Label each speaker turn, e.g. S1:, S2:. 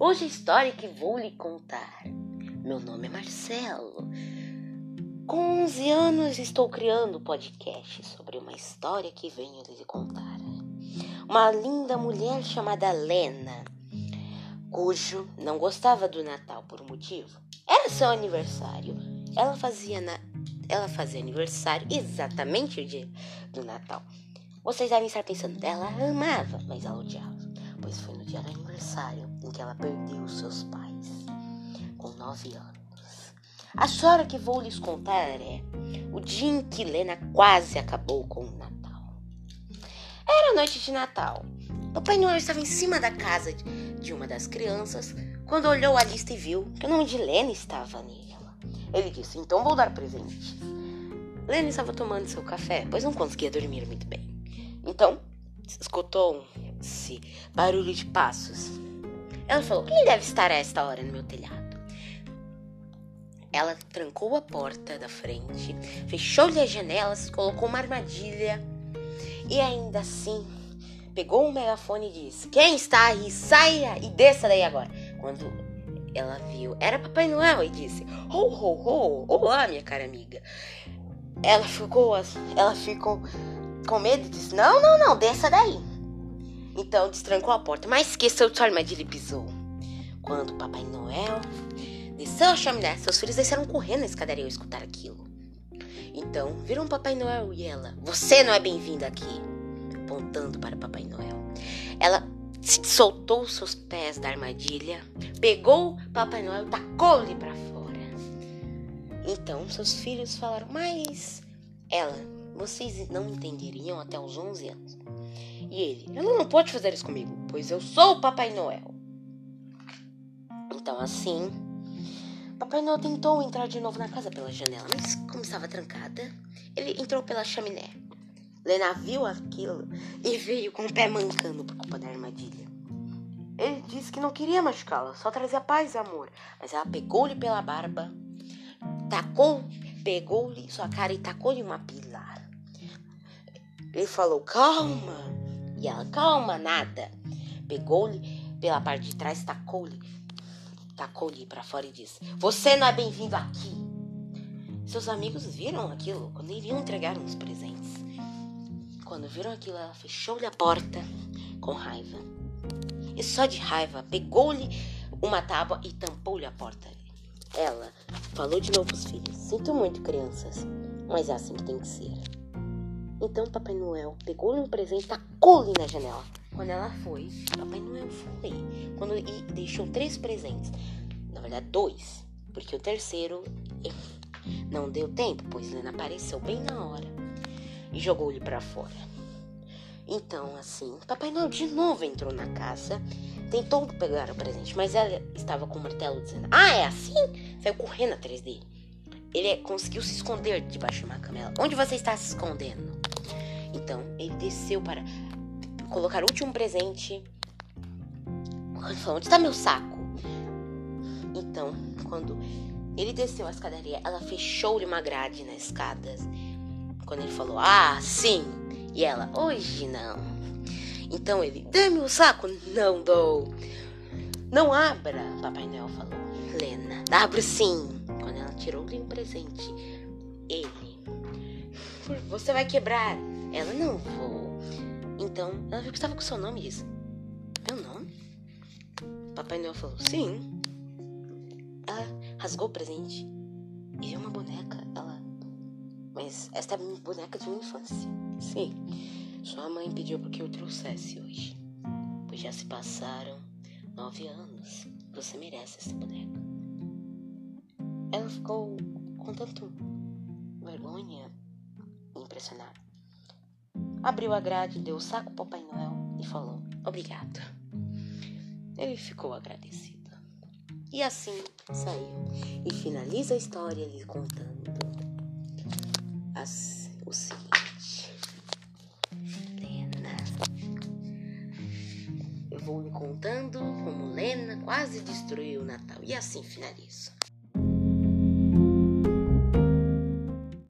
S1: Hoje a história que vou lhe contar. Meu nome é Marcelo. Com 11 anos estou criando podcast sobre uma história que venho lhe contar. Uma linda mulher chamada Lena, cujo não gostava do Natal por um motivo. Era seu aniversário. Ela fazia na... ela fazia aniversário exatamente o dia do Natal. Vocês devem estar pensando, ela amava, mas ela odiava, pois foi no dia do aniversário em que ela perdeu seus pais, com nove anos. A história que vou lhes contar é o dia em que Lena quase acabou com o Natal. Era noite de Natal. Papai Noel estava em cima da casa de uma das crianças quando olhou a lista e viu que o nome de Lena estava nela. Ele disse: Então vou dar presente. Lena estava tomando seu café, pois não conseguia dormir muito bem. Então, escutou-se barulho de passos. Ela falou: Quem deve estar a esta hora no meu telhado? Ela trancou a porta da frente, fechou-lhe as janelas, colocou uma armadilha e ainda assim pegou um megafone e disse: Quem está aí? Saia e desça daí agora. Quando ela viu, era Papai Noel e disse: Ho, ho, ho, olá, minha cara amiga. Ela ficou, ela ficou com medo e disse: Não, não, não, desça daí. Então destrancou a porta, mas esqueceu de sua armadilha e pisou. Quando Papai Noel desceu a chaminé, seus filhos desceram correndo na escadaria ao escutar aquilo. Então viram Papai Noel e ela: Você não é bem-vinda aqui. Apontando para Papai Noel. Ela soltou seus pés da armadilha, pegou Papai Noel e tacou-lhe para fora. Então seus filhos falaram: Mas ela, vocês não entenderiam até os 11 anos. E ele: Ela não pode fazer isso comigo, pois eu sou o Papai Noel. Então assim, Papai Noel tentou entrar de novo na casa pela janela, mas como estava trancada, ele entrou pela chaminé. Lena viu aquilo e veio com o pé mancando por culpa da armadilha. Ele disse que não queria machucá-la, só trazia paz e amor. Mas ela pegou-lhe pela barba, tacou, pegou-lhe sua cara e tacou-lhe uma pilar. Ele falou, calma. E ela, calma, nada. Pegou-lhe pela parte de trás, tacou-lhe, tacou-lhe para fora e disse, você não é bem-vindo aqui. Seus amigos viram aquilo quando iriam entregar uns presentes. Quando viram aquilo, ela fechou-lhe a porta com raiva. E só de raiva, pegou-lhe uma tábua e tampou-lhe a porta. Ela falou de novo aos filhos: Sinto muito, crianças, mas é assim que tem que ser. Então Papai Noel pegou-lhe um presente e tacou-lhe na janela. Quando ela foi, Papai Noel foi. Quando, e deixou três presentes. Na verdade, dois. Porque o terceiro não deu tempo, pois Lena apareceu bem na hora e jogou-lhe para fora. Então, assim, Papai Noel de novo entrou na casa, tentou pegar o presente, mas ela estava com o martelo dizendo: Ah, é assim? Saiu correndo atrás dele. Ele conseguiu se esconder debaixo de uma camela. Onde você está se escondendo? Então, ele desceu para colocar o último presente. Ele falou: Onde está meu saco? Então, quando ele desceu a escadaria, ela fechou-lhe uma grade nas escadas quando ele falou, ah, sim. E ela, hoje não. Então ele, dê-me o saco. Não dou. Não abra, Papai Noel falou. Lena, abro sim. Quando ela tirou-lhe um presente, ele, você vai quebrar. Ela, não vou. Então, ela viu que estava com seu nome e disse, meu nome? Papai Noel falou, sim. Ela rasgou o presente e viu uma boneca. Ela mas esta é a minha boneca de minha infância. Sim, sua mãe pediu para que eu trouxesse hoje. Pois já se passaram nove anos. Você merece essa boneca. Ela ficou com tanto vergonha e impressionada. Abriu a grade, deu o saco ao Papai Noel e falou: Obrigado. Ele ficou agradecido. E assim saiu. E finaliza a história lhe contando as, o seguinte. Lena. Eu vou lhe contando como Lena quase destruiu o Natal. E assim finalizo.